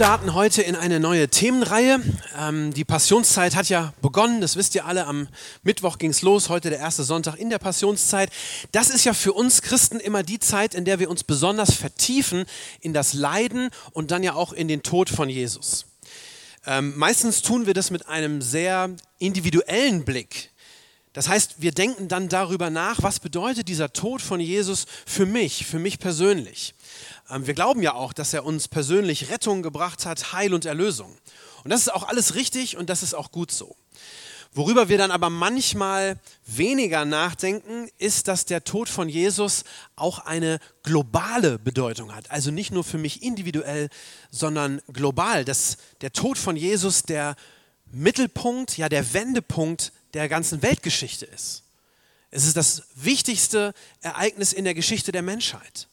Starten heute in eine neue Themenreihe. Ähm, die Passionszeit hat ja begonnen, das wisst ihr alle. Am Mittwoch ging es los, heute der erste Sonntag in der Passionszeit. Das ist ja für uns Christen immer die Zeit, in der wir uns besonders vertiefen in das Leiden und dann ja auch in den Tod von Jesus. Ähm, meistens tun wir das mit einem sehr individuellen Blick. Das heißt, wir denken dann darüber nach, was bedeutet dieser Tod von Jesus für mich, für mich persönlich. Ähm, wir glauben ja auch, dass er uns persönlich Rettung gebracht hat, Heil und Erlösung. Und das ist auch alles richtig und das ist auch gut so. Worüber wir dann aber manchmal weniger nachdenken, ist, dass der Tod von Jesus auch eine globale Bedeutung hat. Also nicht nur für mich individuell, sondern global. Dass der Tod von Jesus der Mittelpunkt, ja der Wendepunkt der ganzen Weltgeschichte ist. Es ist das wichtigste Ereignis in der Geschichte der Menschheit.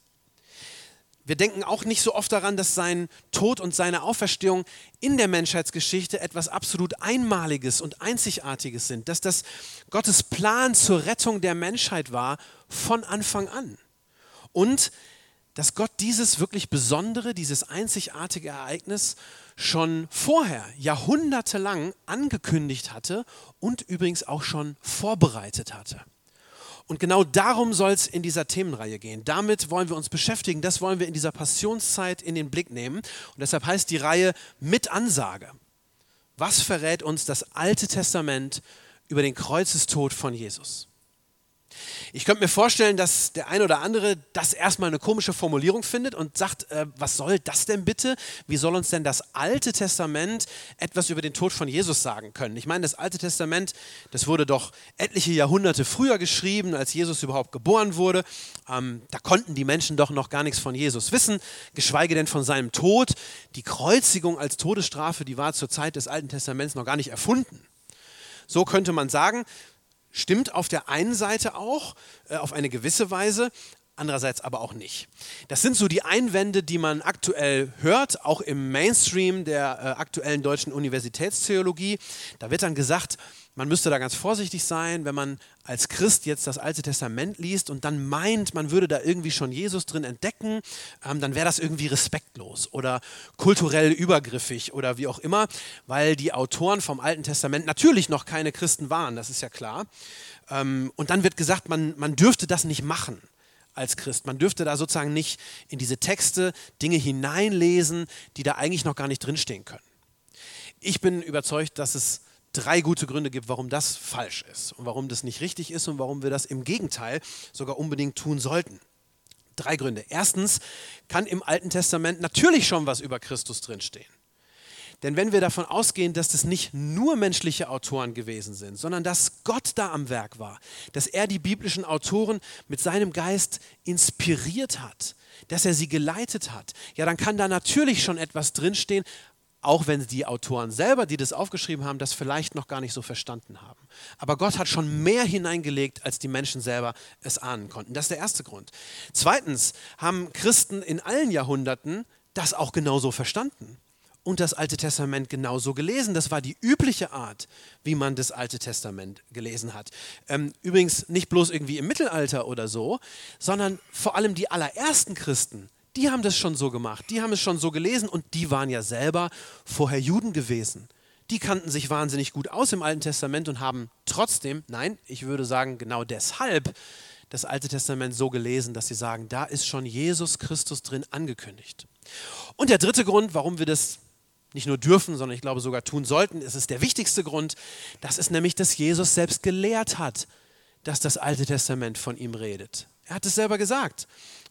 Wir denken auch nicht so oft daran, dass sein Tod und seine Auferstehung in der Menschheitsgeschichte etwas absolut Einmaliges und Einzigartiges sind, dass das Gottes Plan zur Rettung der Menschheit war von Anfang an. Und dass Gott dieses wirklich Besondere, dieses einzigartige Ereignis schon vorher, jahrhundertelang angekündigt hatte und übrigens auch schon vorbereitet hatte. Und genau darum soll es in dieser Themenreihe gehen. Damit wollen wir uns beschäftigen. Das wollen wir in dieser Passionszeit in den Blick nehmen. Und deshalb heißt die Reihe mit Ansage. Was verrät uns das Alte Testament über den Kreuzestod von Jesus? Ich könnte mir vorstellen, dass der ein oder andere das erstmal eine komische Formulierung findet und sagt, äh, was soll das denn bitte? Wie soll uns denn das Alte Testament etwas über den Tod von Jesus sagen können? Ich meine, das Alte Testament, das wurde doch etliche Jahrhunderte früher geschrieben, als Jesus überhaupt geboren wurde. Ähm, da konnten die Menschen doch noch gar nichts von Jesus wissen, geschweige denn von seinem Tod. Die Kreuzigung als Todesstrafe, die war zur Zeit des Alten Testaments noch gar nicht erfunden. So könnte man sagen, Stimmt auf der einen Seite auch, äh, auf eine gewisse Weise, andererseits aber auch nicht. Das sind so die Einwände, die man aktuell hört, auch im Mainstream der äh, aktuellen deutschen Universitätstheologie. Da wird dann gesagt, man müsste da ganz vorsichtig sein, wenn man als Christ jetzt das Alte Testament liest und dann meint, man würde da irgendwie schon Jesus drin entdecken, ähm, dann wäre das irgendwie respektlos oder kulturell übergriffig oder wie auch immer, weil die Autoren vom Alten Testament natürlich noch keine Christen waren, das ist ja klar. Ähm, und dann wird gesagt, man, man dürfte das nicht machen als Christ. Man dürfte da sozusagen nicht in diese Texte Dinge hineinlesen, die da eigentlich noch gar nicht drinstehen können. Ich bin überzeugt, dass es drei gute Gründe gibt, warum das falsch ist und warum das nicht richtig ist und warum wir das im Gegenteil sogar unbedingt tun sollten. Drei Gründe. Erstens kann im Alten Testament natürlich schon was über Christus drinstehen. Denn wenn wir davon ausgehen, dass das nicht nur menschliche Autoren gewesen sind, sondern dass Gott da am Werk war, dass er die biblischen Autoren mit seinem Geist inspiriert hat, dass er sie geleitet hat, ja, dann kann da natürlich schon etwas drinstehen, auch wenn die Autoren selber, die das aufgeschrieben haben, das vielleicht noch gar nicht so verstanden haben. Aber Gott hat schon mehr hineingelegt, als die Menschen selber es ahnen konnten. Das ist der erste Grund. Zweitens haben Christen in allen Jahrhunderten das auch genauso verstanden und das Alte Testament genauso gelesen. Das war die übliche Art, wie man das Alte Testament gelesen hat. Ähm, übrigens nicht bloß irgendwie im Mittelalter oder so, sondern vor allem die allerersten Christen, die haben das schon so gemacht, die haben es schon so gelesen und die waren ja selber vorher Juden gewesen. Die kannten sich wahnsinnig gut aus im Alten Testament und haben trotzdem, nein, ich würde sagen genau deshalb, das Alte Testament so gelesen, dass sie sagen, da ist schon Jesus Christus drin angekündigt. Und der dritte Grund, warum wir das nicht nur dürfen, sondern ich glaube sogar tun sollten, es ist der wichtigste Grund, das ist nämlich, dass Jesus selbst gelehrt hat, dass das Alte Testament von ihm redet. Er hat es selber gesagt.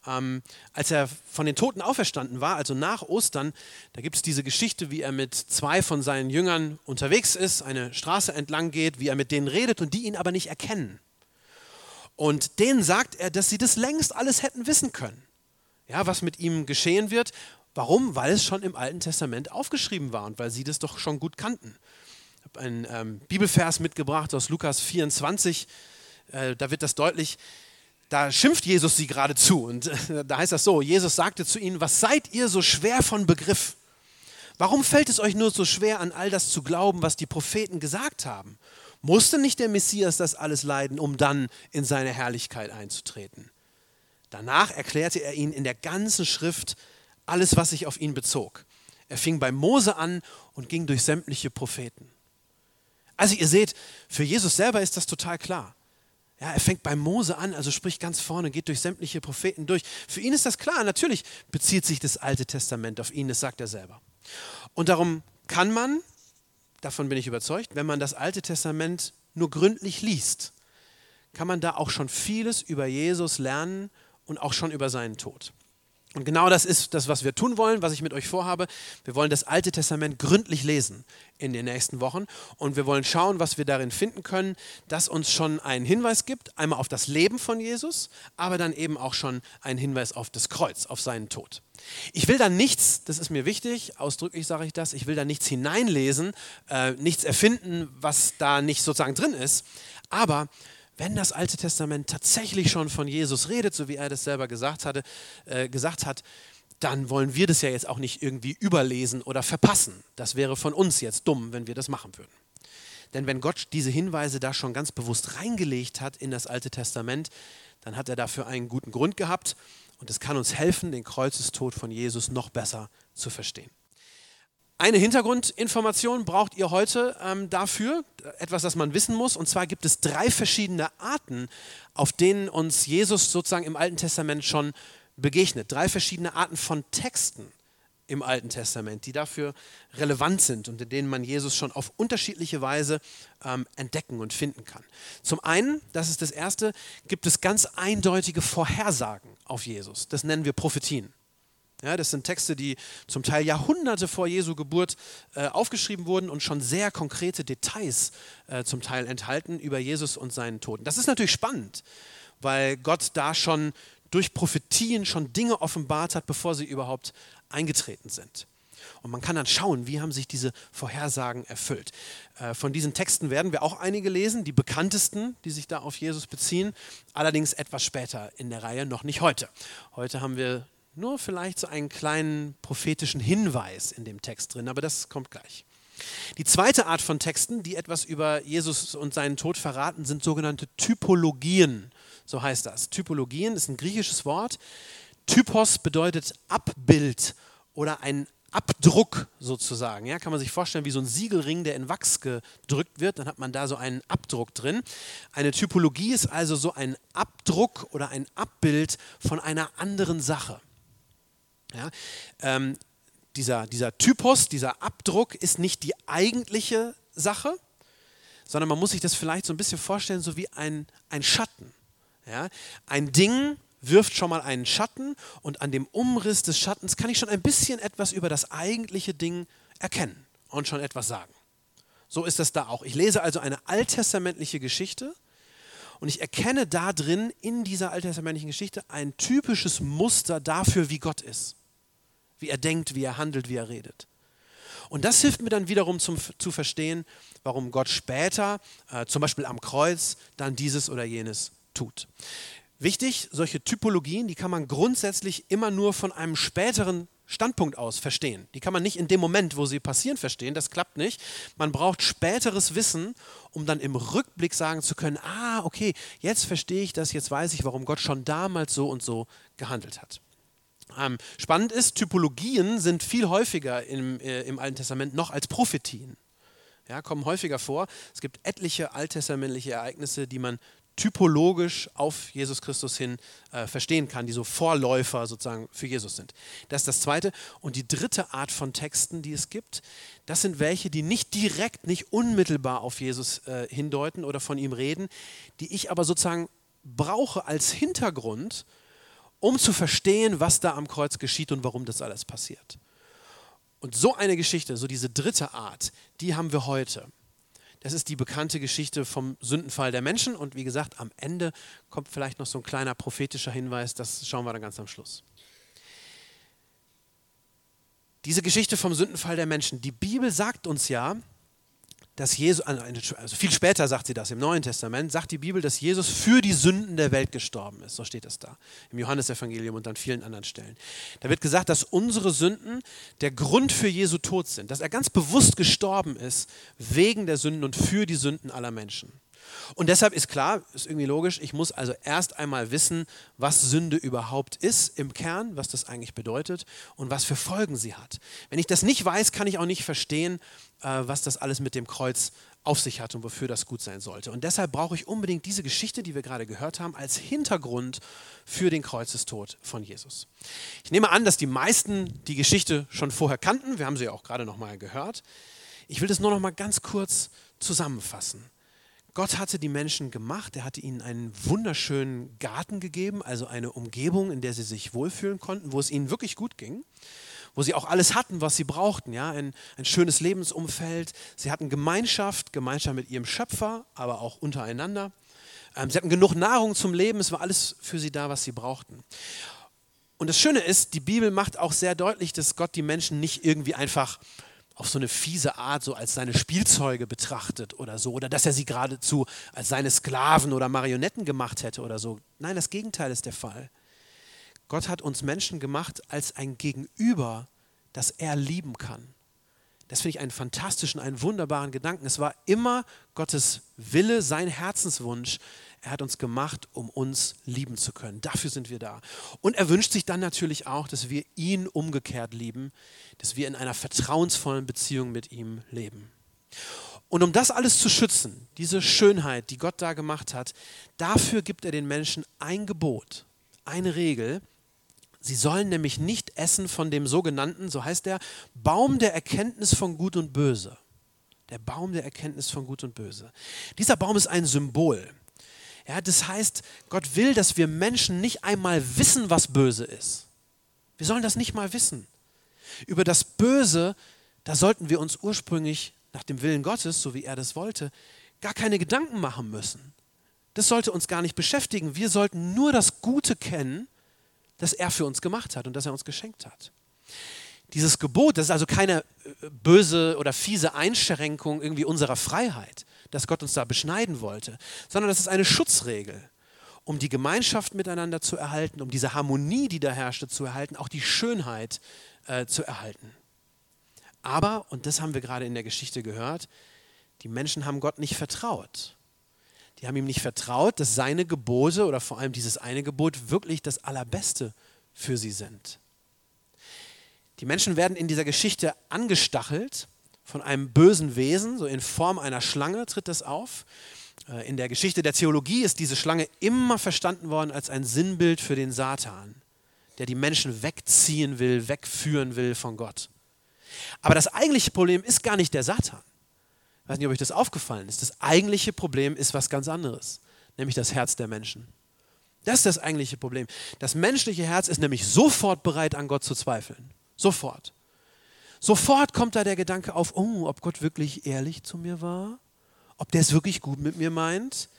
Ähm, als er von den Toten auferstanden war, also nach Ostern, da gibt es diese Geschichte, wie er mit zwei von seinen Jüngern unterwegs ist, eine Straße entlang geht, wie er mit denen redet und die ihn aber nicht erkennen. Und denen sagt er, dass sie das längst alles hätten wissen können. Ja, was mit ihm geschehen wird, Warum? Weil es schon im Alten Testament aufgeschrieben war und weil sie das doch schon gut kannten. Ich habe einen ähm, Bibelvers mitgebracht aus Lukas 24, äh, da wird das deutlich. Da schimpft Jesus sie gerade zu und äh, da heißt das so, Jesus sagte zu ihnen, was seid ihr so schwer von Begriff? Warum fällt es euch nur so schwer, an all das zu glauben, was die Propheten gesagt haben? Musste nicht der Messias das alles leiden, um dann in seine Herrlichkeit einzutreten? Danach erklärte er ihnen in der ganzen Schrift alles, was sich auf ihn bezog. Er fing bei Mose an und ging durch sämtliche Propheten. Also ihr seht, für Jesus selber ist das total klar. Ja, er fängt bei Mose an, also spricht ganz vorne, geht durch sämtliche Propheten durch. Für ihn ist das klar. Natürlich bezieht sich das Alte Testament auf ihn, das sagt er selber. Und darum kann man, davon bin ich überzeugt, wenn man das Alte Testament nur gründlich liest, kann man da auch schon vieles über Jesus lernen und auch schon über seinen Tod. Und genau das ist das, was wir tun wollen, was ich mit euch vorhabe. Wir wollen das Alte Testament gründlich lesen in den nächsten Wochen und wir wollen schauen, was wir darin finden können, das uns schon einen Hinweis gibt, einmal auf das Leben von Jesus, aber dann eben auch schon einen Hinweis auf das Kreuz, auf seinen Tod. Ich will da nichts, das ist mir wichtig, ausdrücklich sage ich das, ich will da nichts hineinlesen, äh, nichts erfinden, was da nicht sozusagen drin ist, aber wenn das Alte Testament tatsächlich schon von Jesus redet, so wie er das selber gesagt, hatte, äh, gesagt hat, dann wollen wir das ja jetzt auch nicht irgendwie überlesen oder verpassen. Das wäre von uns jetzt dumm, wenn wir das machen würden. Denn wenn Gott diese Hinweise da schon ganz bewusst reingelegt hat in das Alte Testament, dann hat er dafür einen guten Grund gehabt und es kann uns helfen, den Kreuzestod von Jesus noch besser zu verstehen. Eine Hintergrundinformation braucht ihr heute ähm, dafür, etwas, das man wissen muss. Und zwar gibt es drei verschiedene Arten, auf denen uns Jesus sozusagen im Alten Testament schon begegnet. Drei verschiedene Arten von Texten im Alten Testament, die dafür relevant sind und in denen man Jesus schon auf unterschiedliche Weise ähm, entdecken und finden kann. Zum einen, das ist das Erste, gibt es ganz eindeutige Vorhersagen auf Jesus. Das nennen wir Prophetien. Ja, das sind Texte, die zum Teil Jahrhunderte vor Jesu Geburt äh, aufgeschrieben wurden und schon sehr konkrete Details äh, zum Teil enthalten über Jesus und seinen Tod. Das ist natürlich spannend, weil Gott da schon durch Prophetien schon Dinge offenbart hat, bevor sie überhaupt eingetreten sind. Und man kann dann schauen, wie haben sich diese Vorhersagen erfüllt. Äh, von diesen Texten werden wir auch einige lesen, die bekanntesten, die sich da auf Jesus beziehen, allerdings etwas später in der Reihe, noch nicht heute. Heute haben wir nur vielleicht so einen kleinen prophetischen Hinweis in dem Text drin, aber das kommt gleich. Die zweite Art von Texten, die etwas über Jesus und seinen Tod verraten, sind sogenannte Typologien. So heißt das. Typologien ist ein griechisches Wort. Typos bedeutet Abbild oder ein Abdruck sozusagen. Ja, kann man sich vorstellen wie so ein Siegelring, der in Wachs gedrückt wird. Dann hat man da so einen Abdruck drin. Eine Typologie ist also so ein Abdruck oder ein Abbild von einer anderen Sache. Ja, ähm, dieser, dieser Typus, dieser Abdruck ist nicht die eigentliche Sache, sondern man muss sich das vielleicht so ein bisschen vorstellen, so wie ein, ein Schatten. Ja? Ein Ding wirft schon mal einen Schatten und an dem Umriss des Schattens kann ich schon ein bisschen etwas über das eigentliche Ding erkennen und schon etwas sagen. So ist das da auch. Ich lese also eine alttestamentliche Geschichte und ich erkenne da drin in dieser alttestamentlichen Geschichte ein typisches Muster dafür, wie Gott ist wie er denkt, wie er handelt, wie er redet. Und das hilft mir dann wiederum zum, zu verstehen, warum Gott später, äh, zum Beispiel am Kreuz, dann dieses oder jenes tut. Wichtig, solche Typologien, die kann man grundsätzlich immer nur von einem späteren Standpunkt aus verstehen. Die kann man nicht in dem Moment, wo sie passieren, verstehen. Das klappt nicht. Man braucht späteres Wissen, um dann im Rückblick sagen zu können, ah, okay, jetzt verstehe ich das, jetzt weiß ich, warum Gott schon damals so und so gehandelt hat. Ähm, spannend ist, Typologien sind viel häufiger im, äh, im Alten Testament noch als Prophetien. Ja, kommen häufiger vor. Es gibt etliche alttestamentliche Ereignisse, die man typologisch auf Jesus Christus hin äh, verstehen kann, die so Vorläufer sozusagen für Jesus sind. Das ist das Zweite. Und die dritte Art von Texten, die es gibt, das sind welche, die nicht direkt, nicht unmittelbar auf Jesus äh, hindeuten oder von ihm reden, die ich aber sozusagen brauche als Hintergrund, um zu verstehen, was da am Kreuz geschieht und warum das alles passiert. Und so eine Geschichte, so diese dritte Art, die haben wir heute. Das ist die bekannte Geschichte vom Sündenfall der Menschen. Und wie gesagt, am Ende kommt vielleicht noch so ein kleiner prophetischer Hinweis, das schauen wir dann ganz am Schluss. Diese Geschichte vom Sündenfall der Menschen. Die Bibel sagt uns ja, dass Jesus, also viel später sagt sie das im Neuen Testament, sagt die Bibel, dass Jesus für die Sünden der Welt gestorben ist. So steht es da im Johannesevangelium und an vielen anderen Stellen. Da wird gesagt, dass unsere Sünden der Grund für Jesu Tod sind, dass er ganz bewusst gestorben ist wegen der Sünden und für die Sünden aller Menschen. Und deshalb ist klar, ist irgendwie logisch, ich muss also erst einmal wissen, was Sünde überhaupt ist im Kern, was das eigentlich bedeutet und was für Folgen sie hat. Wenn ich das nicht weiß, kann ich auch nicht verstehen, äh, was das alles mit dem Kreuz auf sich hat und wofür das gut sein sollte. Und deshalb brauche ich unbedingt diese Geschichte, die wir gerade gehört haben, als Hintergrund für den Kreuzestod von Jesus. Ich nehme an, dass die meisten die Geschichte schon vorher kannten. Wir haben sie ja auch gerade noch mal gehört. Ich will das nur noch mal ganz kurz zusammenfassen. Gott hatte die Menschen gemacht, er hatte ihnen einen wunderschönen Garten gegeben, also eine Umgebung, in der sie sich wohlfühlen konnten, wo es ihnen wirklich gut ging, wo sie auch alles hatten, was sie brauchten, ja, ein, ein schönes Lebensumfeld. Sie hatten Gemeinschaft, Gemeinschaft mit ihrem Schöpfer, aber auch untereinander. Ähm, sie hatten genug Nahrung zum Leben, es war alles für sie da, was sie brauchten. Und das Schöne ist, die Bibel macht auch sehr deutlich, dass Gott die Menschen nicht irgendwie einfach auf so eine fiese Art so als seine Spielzeuge betrachtet oder so, oder dass er sie geradezu als seine Sklaven oder Marionetten gemacht hätte oder so. Nein, das Gegenteil ist der Fall. Gott hat uns Menschen gemacht als ein Gegenüber, das er lieben kann. Das finde ich einen fantastischen, einen wunderbaren Gedanken. Es war immer Gottes Wille, sein Herzenswunsch, er hat uns gemacht, um uns lieben zu können. Dafür sind wir da. Und er wünscht sich dann natürlich auch, dass wir ihn umgekehrt lieben, dass wir in einer vertrauensvollen Beziehung mit ihm leben. Und um das alles zu schützen, diese Schönheit, die Gott da gemacht hat, dafür gibt er den Menschen ein Gebot, eine Regel. Sie sollen nämlich nicht essen von dem sogenannten, so heißt der, Baum der Erkenntnis von Gut und Böse. Der Baum der Erkenntnis von Gut und Böse. Dieser Baum ist ein Symbol. Ja, das heißt, Gott will, dass wir Menschen nicht einmal wissen, was böse ist. Wir sollen das nicht mal wissen. Über das Böse, da sollten wir uns ursprünglich nach dem Willen Gottes, so wie er das wollte, gar keine Gedanken machen müssen. Das sollte uns gar nicht beschäftigen. Wir sollten nur das Gute kennen, das er für uns gemacht hat und das er uns geschenkt hat. Dieses Gebot, das ist also keine äh, böse oder fiese Einschränkung irgendwie unserer Freiheit, dass Gott uns da beschneiden wollte, sondern das ist eine Schutzregel, um die Gemeinschaft miteinander zu erhalten, um diese Harmonie, die da herrschte, zu erhalten, auch die Schönheit äh, zu erhalten. Aber, und das haben wir gerade in der Geschichte gehört, die Menschen haben Gott nicht vertraut. Die haben ihm nicht vertraut, dass seine Gebote oder vor allem dieses eine Gebot wirklich das Allerbeste für sie sind. Die Menschen werden in dieser Geschichte angestachelt von einem bösen Wesen, so in Form einer Schlange tritt das auf. Äh, in der Geschichte der Theologie ist diese Schlange immer verstanden worden als ein Sinnbild für den Satan, der die Menschen wegziehen will, wegführen will von Gott. Aber das eigentliche Problem ist gar nicht der Satan. Weiß nicht, ob euch das aufgefallen ist. Das eigentliche Problem ist was ganz anderes, nämlich das Herz der Menschen. Das ist das eigentliche Problem. Das menschliche Herz ist nämlich sofort bereit, an Gott zu zweifeln. Sofort. Sofort kommt da der Gedanke auf, oh, ob Gott wirklich ehrlich zu mir war, ob der es wirklich gut mit mir meint.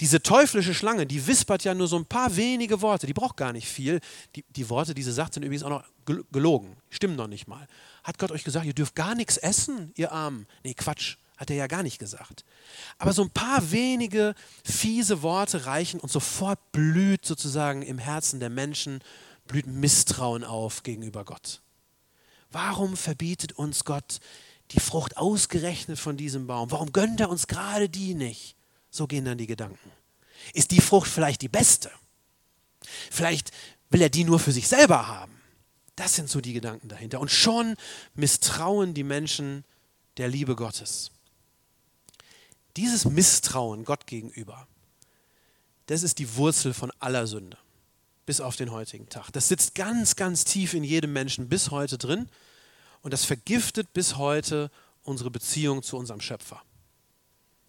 Diese teuflische Schlange, die wispert ja nur so ein paar wenige Worte, die braucht gar nicht viel. Die, die Worte, die sie sagt, sind übrigens auch noch gelogen, stimmen noch nicht mal. Hat Gott euch gesagt, ihr dürft gar nichts essen, ihr Armen? Nee, Quatsch, hat er ja gar nicht gesagt. Aber so ein paar wenige fiese Worte reichen und sofort blüht sozusagen im Herzen der Menschen, blüht Misstrauen auf gegenüber Gott. Warum verbietet uns Gott die Frucht ausgerechnet von diesem Baum? Warum gönnt er uns gerade die nicht? So gehen dann die Gedanken. Ist die Frucht vielleicht die beste? Vielleicht will er die nur für sich selber haben. Das sind so die Gedanken dahinter. Und schon misstrauen die Menschen der Liebe Gottes. Dieses Misstrauen Gott gegenüber, das ist die Wurzel von aller Sünde bis auf den heutigen Tag. Das sitzt ganz, ganz tief in jedem Menschen bis heute drin und das vergiftet bis heute unsere Beziehung zu unserem Schöpfer.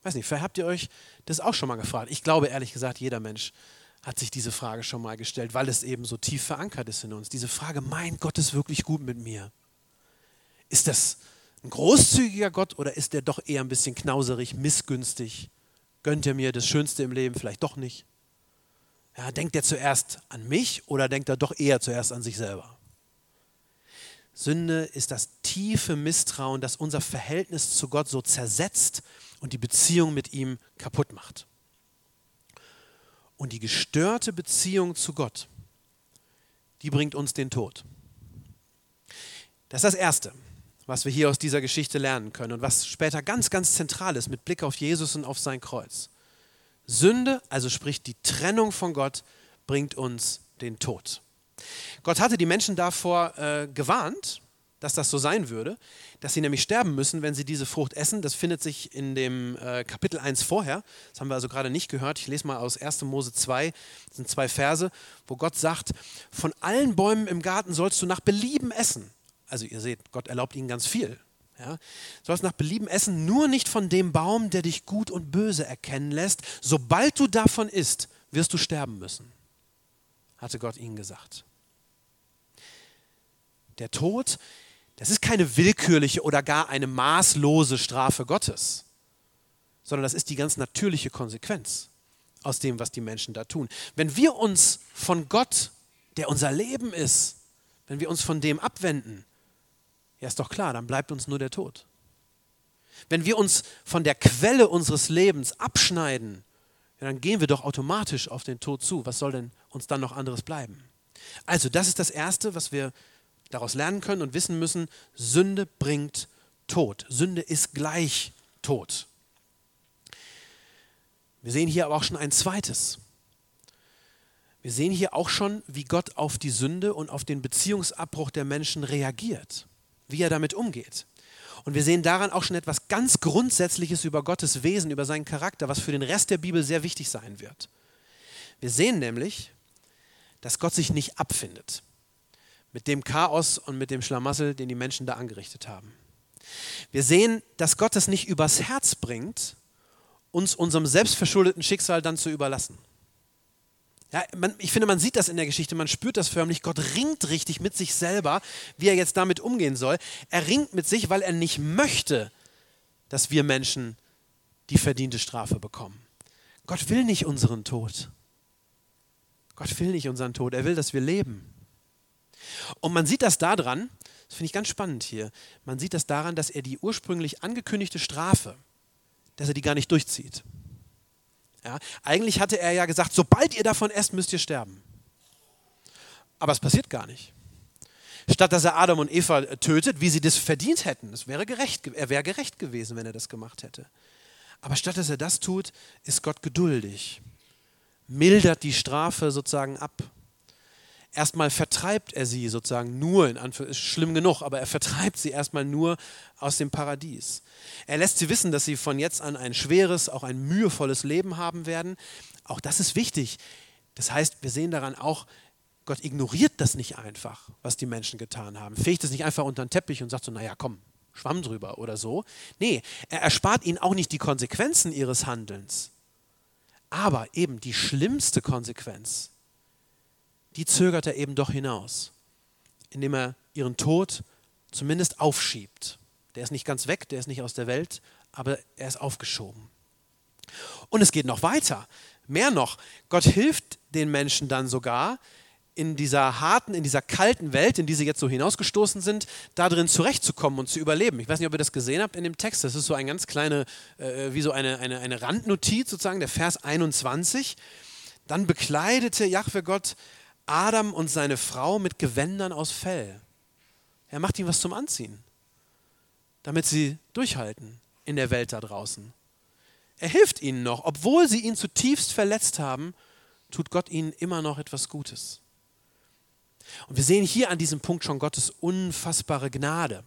Weiß nicht, vielleicht habt ihr euch das auch schon mal gefragt. Ich glaube ehrlich gesagt, jeder Mensch hat sich diese Frage schon mal gestellt, weil es eben so tief verankert ist in uns. Diese Frage, mein Gott ist wirklich gut mit mir. Ist das ein großzügiger Gott oder ist der doch eher ein bisschen knauserig, missgünstig? Gönnt er mir das Schönste im Leben vielleicht doch nicht? Ja, denkt er zuerst an mich oder denkt er doch eher zuerst an sich selber? Sünde ist das tiefe Misstrauen, das unser Verhältnis zu Gott so zersetzt und die Beziehung mit ihm kaputt macht. Und die gestörte Beziehung zu Gott, die bringt uns den Tod. Das ist das Erste, was wir hier aus dieser Geschichte lernen können und was später ganz, ganz zentral ist mit Blick auf Jesus und auf sein Kreuz. Sünde, also sprich die Trennung von Gott, bringt uns den Tod. Gott hatte die Menschen davor äh, gewarnt, dass das so sein würde, dass sie nämlich sterben müssen, wenn sie diese Frucht essen. Das findet sich in dem äh, Kapitel 1 vorher. Das haben wir also gerade nicht gehört. Ich lese mal aus 1. Mose 2, das sind zwei Verse, wo Gott sagt, von allen Bäumen im Garten sollst du nach Belieben essen. Also ihr seht, Gott erlaubt ihnen ganz viel. Ja? Du sollst nach Belieben essen, nur nicht von dem Baum, der dich gut und böse erkennen lässt. Sobald du davon isst, wirst du sterben müssen, hatte Gott ihnen gesagt. Der Tod, das ist keine willkürliche oder gar eine maßlose Strafe Gottes, sondern das ist die ganz natürliche Konsequenz aus dem, was die Menschen da tun. Wenn wir uns von Gott, der unser Leben ist, wenn wir uns von dem abwenden, ja ist doch klar, dann bleibt uns nur der Tod. Wenn wir uns von der Quelle unseres Lebens abschneiden, ja, dann gehen wir doch automatisch auf den Tod zu. Was soll denn uns dann noch anderes bleiben? Also, das ist das Erste, was wir daraus lernen können und wissen müssen, Sünde bringt Tod. Sünde ist gleich Tod. Wir sehen hier aber auch schon ein zweites. Wir sehen hier auch schon, wie Gott auf die Sünde und auf den Beziehungsabbruch der Menschen reagiert, wie er damit umgeht. Und wir sehen daran auch schon etwas ganz Grundsätzliches über Gottes Wesen, über seinen Charakter, was für den Rest der Bibel sehr wichtig sein wird. Wir sehen nämlich, dass Gott sich nicht abfindet mit dem Chaos und mit dem Schlamassel, den die Menschen da angerichtet haben. Wir sehen, dass Gott es nicht übers Herz bringt, uns unserem selbstverschuldeten Schicksal dann zu überlassen. Ja, man, ich finde, man sieht das in der Geschichte, man spürt das förmlich. Gott ringt richtig mit sich selber, wie er jetzt damit umgehen soll. Er ringt mit sich, weil er nicht möchte, dass wir Menschen die verdiente Strafe bekommen. Gott will nicht unseren Tod. Gott will nicht unseren Tod. Er will, dass wir leben. Und man sieht das daran, das finde ich ganz spannend hier, man sieht das daran, dass er die ursprünglich angekündigte Strafe, dass er die gar nicht durchzieht. Ja, eigentlich hatte er ja gesagt, sobald ihr davon esst, müsst ihr sterben. Aber es passiert gar nicht. Statt dass er Adam und Eva tötet, wie sie das verdient hätten, es wäre gerecht, er wäre gerecht gewesen, wenn er das gemacht hätte. Aber statt dass er das tut, ist Gott geduldig, mildert die Strafe sozusagen ab erstmal vertreibt er sie sozusagen nur, in Anführungszeichen, ist schlimm genug, aber er vertreibt sie erstmal nur aus dem Paradies. Er lässt sie wissen, dass sie von jetzt an ein schweres, auch ein mühevolles Leben haben werden. Auch das ist wichtig. Das heißt, wir sehen daran auch, Gott ignoriert das nicht einfach, was die Menschen getan haben. Fegt es nicht einfach unter den Teppich und sagt so, naja, komm, Schwamm drüber oder so. Nee, er erspart ihnen auch nicht die Konsequenzen ihres Handelns. Aber eben die schlimmste Konsequenz, die zögert er eben doch hinaus, indem er ihren Tod zumindest aufschiebt. Der ist nicht ganz weg, der ist nicht aus der Welt, aber er ist aufgeschoben. Und es geht noch weiter. Mehr noch, Gott hilft den Menschen dann sogar, in dieser harten, in dieser kalten Welt, in die sie jetzt so hinausgestoßen sind, da drin zurechtzukommen und zu überleben. Ich weiß nicht, ob ihr das gesehen habt in dem Text. Das ist so ein ganz kleine, äh, wie so eine, eine, eine Randnotiz sozusagen, der Vers 21. Dann bekleidete Jahwe Gott Adam und seine Frau mit Gewändern aus Fell. Er macht ihnen was zum Anziehen, damit sie durchhalten in der Welt da draußen. Er hilft ihnen noch, obwohl sie ihn zutiefst verletzt haben, tut Gott ihnen immer noch etwas Gutes. Und wir sehen hier an diesem Punkt schon Gottes unfassbare Gnade.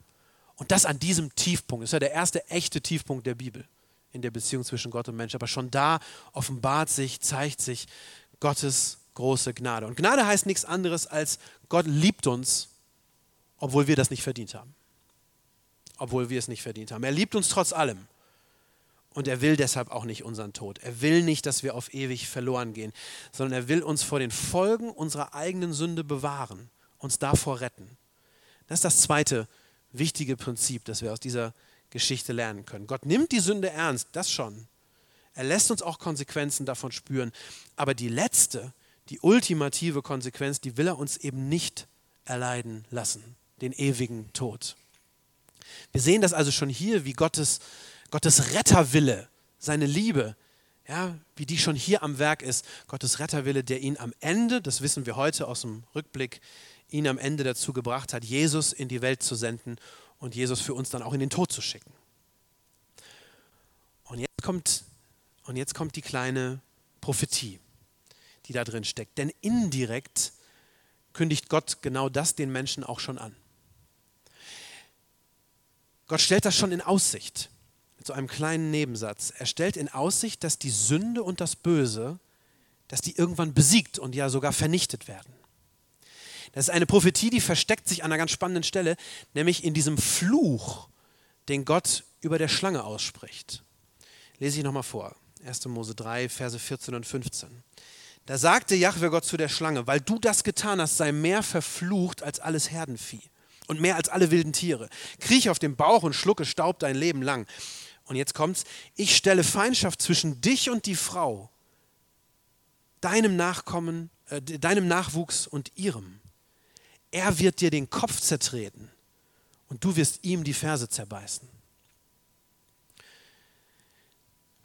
Und das an diesem Tiefpunkt. Das ist ja der erste echte Tiefpunkt der Bibel in der Beziehung zwischen Gott und Mensch. Aber schon da offenbart sich, zeigt sich Gottes große Gnade. Und Gnade heißt nichts anderes als Gott liebt uns, obwohl wir das nicht verdient haben. Obwohl wir es nicht verdient haben. Er liebt uns trotz allem. Und er will deshalb auch nicht unseren Tod. Er will nicht, dass wir auf ewig verloren gehen, sondern er will uns vor den Folgen unserer eigenen Sünde bewahren, uns davor retten. Das ist das zweite wichtige Prinzip, das wir aus dieser Geschichte lernen können. Gott nimmt die Sünde ernst, das schon. Er lässt uns auch Konsequenzen davon spüren. Aber die letzte die ultimative Konsequenz, die will er uns eben nicht erleiden lassen. den ewigen Tod. Wir sehen das also schon hier, wie Gottes, Gottes Retterwille, seine Liebe, ja, wie die schon hier am Werk ist. Gottes Retterwille, der ihn am Ende, das wissen wir heute aus dem Rückblick, ihn am Ende dazu gebracht hat, Jesus in die Welt zu senden und Jesus für uns dann auch in den Tod zu schicken. Und jetzt kommt, und jetzt kommt die kleine Prophetie, die da drin steckt. Denn indirekt kündigt Gott genau das den Menschen auch schon an. Gott stellt das schon in Aussicht mit so einem kleinen Nebensatz. Er stellt in Aussicht, dass die Sünde und das Böse, dass die irgendwann besiegt und ja sogar vernichtet werden. Das ist eine Prophetie, die versteckt sich an einer ganz spannenden Stelle, nämlich in diesem Fluch, den Gott über der Schlange ausspricht. Lese ich nochmal vor. 1. Mose 3, Verse 14 und 15. Da sagte Jahwe Gott zu der Schlange, weil du das getan hast, sei mehr verflucht als alles Herdenvieh und mehr als alle wilden Tiere. Kriech auf dem Bauch und schlucke Staub dein Leben lang. Und jetzt kommt's, ich stelle Feindschaft zwischen dich und die Frau, deinem Nachkommen, äh, deinem Nachwuchs und ihrem. Er wird dir den Kopf zertreten und du wirst ihm die Ferse zerbeißen.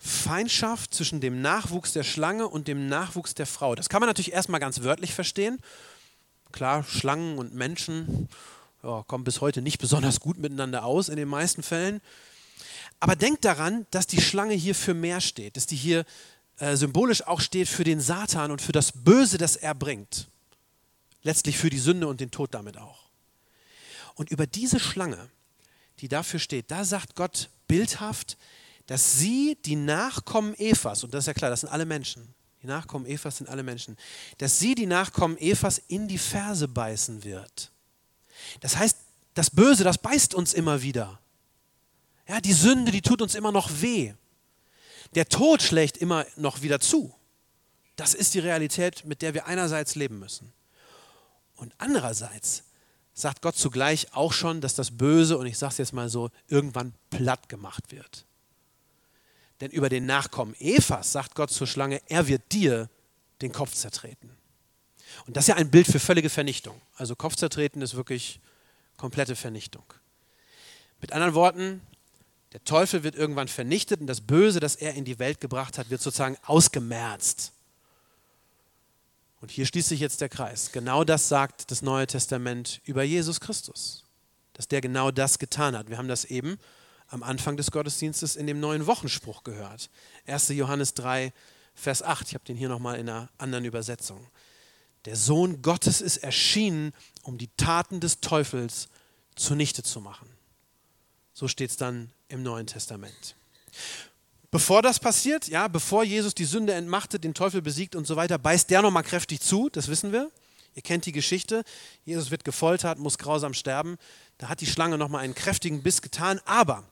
Feindschaft zwischen dem Nachwuchs der Schlange und dem Nachwuchs der Frau. Das kann man natürlich erstmal ganz wörtlich verstehen. Klar, Schlangen und Menschen ja, kommen bis heute nicht besonders gut miteinander aus in den meisten Fällen. Aber denkt daran, dass die Schlange hier für mehr steht, dass die hier äh, symbolisch auch steht für den Satan und für das Böse, das er bringt letztlich für die Sünde und den Tod damit auch. Und über diese Schlange, die dafür steht, da sagt Gott bildhaft, dass sie die Nachkommen Evas, und das ist ja klar, das sind alle Menschen, die Nachkommen Evas sind alle Menschen, dass sie die Nachkommen Evas in die Ferse beißen wird. Das heißt, das Böse, das beißt uns immer wieder. Ja, die Sünde, die tut uns immer noch weh. Der Tod schlägt immer noch wieder zu. Das ist die Realität, mit der wir einerseits leben müssen. Und andererseits sagt Gott zugleich auch schon, dass das Böse, und ich sage es jetzt mal so, irgendwann platt gemacht wird. Denn über den Nachkommen Evas sagt Gott zur Schlange, er wird dir den Kopf zertreten. Und das ist ja ein Bild für völlige Vernichtung. Also Kopf zertreten ist wirklich komplette Vernichtung. Mit anderen Worten, der Teufel wird irgendwann vernichtet und das Böse, das er in die Welt gebracht hat, wird sozusagen ausgemerzt. Und hier schließt sich jetzt der Kreis. Genau das sagt das Neue Testament über Jesus Christus, dass der genau das getan hat. Wir haben das eben am Anfang des Gottesdienstes in dem neuen Wochenspruch gehört. 1. Johannes 3, Vers 8. Ich habe den hier nochmal in einer anderen Übersetzung. Der Sohn Gottes ist erschienen, um die Taten des Teufels zunichte zu machen. So steht es dann im Neuen Testament. Bevor das passiert, ja, bevor Jesus die Sünde entmachtet, den Teufel besiegt und so weiter, beißt der nochmal kräftig zu, das wissen wir. Ihr kennt die Geschichte. Jesus wird gefoltert, muss grausam sterben. Da hat die Schlange nochmal einen kräftigen Biss getan, aber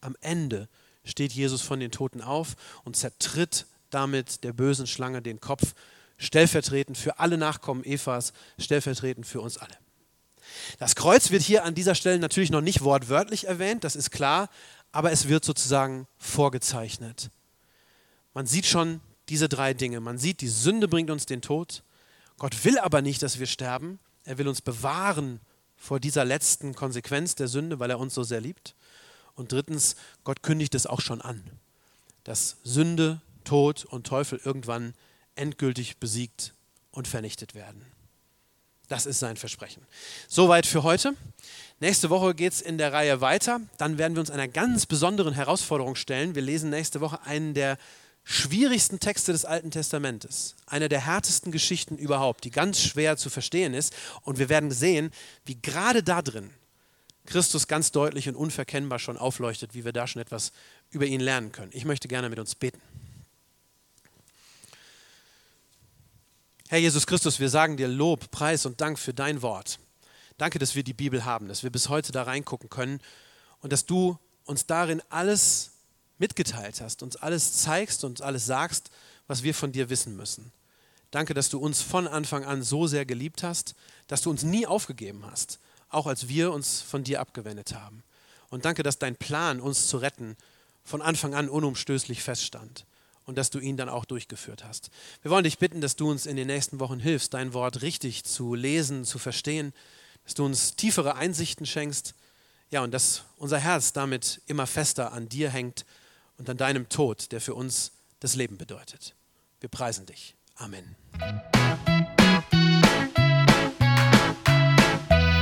am Ende steht Jesus von den Toten auf und zertritt damit der bösen Schlange den Kopf, stellvertretend für alle Nachkommen Evas, stellvertretend für uns alle. Das Kreuz wird hier an dieser Stelle natürlich noch nicht wortwörtlich erwähnt, das ist klar, aber es wird sozusagen vorgezeichnet. Man sieht schon diese drei Dinge. Man sieht, die Sünde bringt uns den Tod. Gott will aber nicht, dass wir sterben. Er will uns bewahren vor dieser letzten Konsequenz der Sünde, weil er uns so sehr liebt. Und drittens, Gott kündigt es auch schon an, dass Sünde, Tod und Teufel irgendwann endgültig besiegt und vernichtet werden. Das ist sein Versprechen. Soweit für heute. Nächste Woche geht es in der Reihe weiter. Dann werden wir uns einer ganz besonderen Herausforderung stellen. Wir lesen nächste Woche einen der schwierigsten Texte des Alten Testamentes, eine der härtesten Geschichten überhaupt, die ganz schwer zu verstehen ist. Und wir werden sehen, wie gerade da drin Christus ganz deutlich und unverkennbar schon aufleuchtet, wie wir da schon etwas über ihn lernen können. Ich möchte gerne mit uns beten. Herr Jesus Christus, wir sagen dir Lob, Preis und Dank für dein Wort. Danke, dass wir die Bibel haben, dass wir bis heute da reingucken können und dass du uns darin alles mitgeteilt hast, uns alles zeigst und alles sagst, was wir von dir wissen müssen. Danke, dass du uns von Anfang an so sehr geliebt hast, dass du uns nie aufgegeben hast, auch als wir uns von dir abgewendet haben. Und danke, dass dein Plan, uns zu retten, von Anfang an unumstößlich feststand und dass du ihn dann auch durchgeführt hast. Wir wollen dich bitten, dass du uns in den nächsten Wochen hilfst, dein Wort richtig zu lesen, zu verstehen, dass du uns tiefere Einsichten schenkst. Ja, und dass unser Herz damit immer fester an dir hängt und an deinem Tod, der für uns das Leben bedeutet. Wir preisen dich. Amen.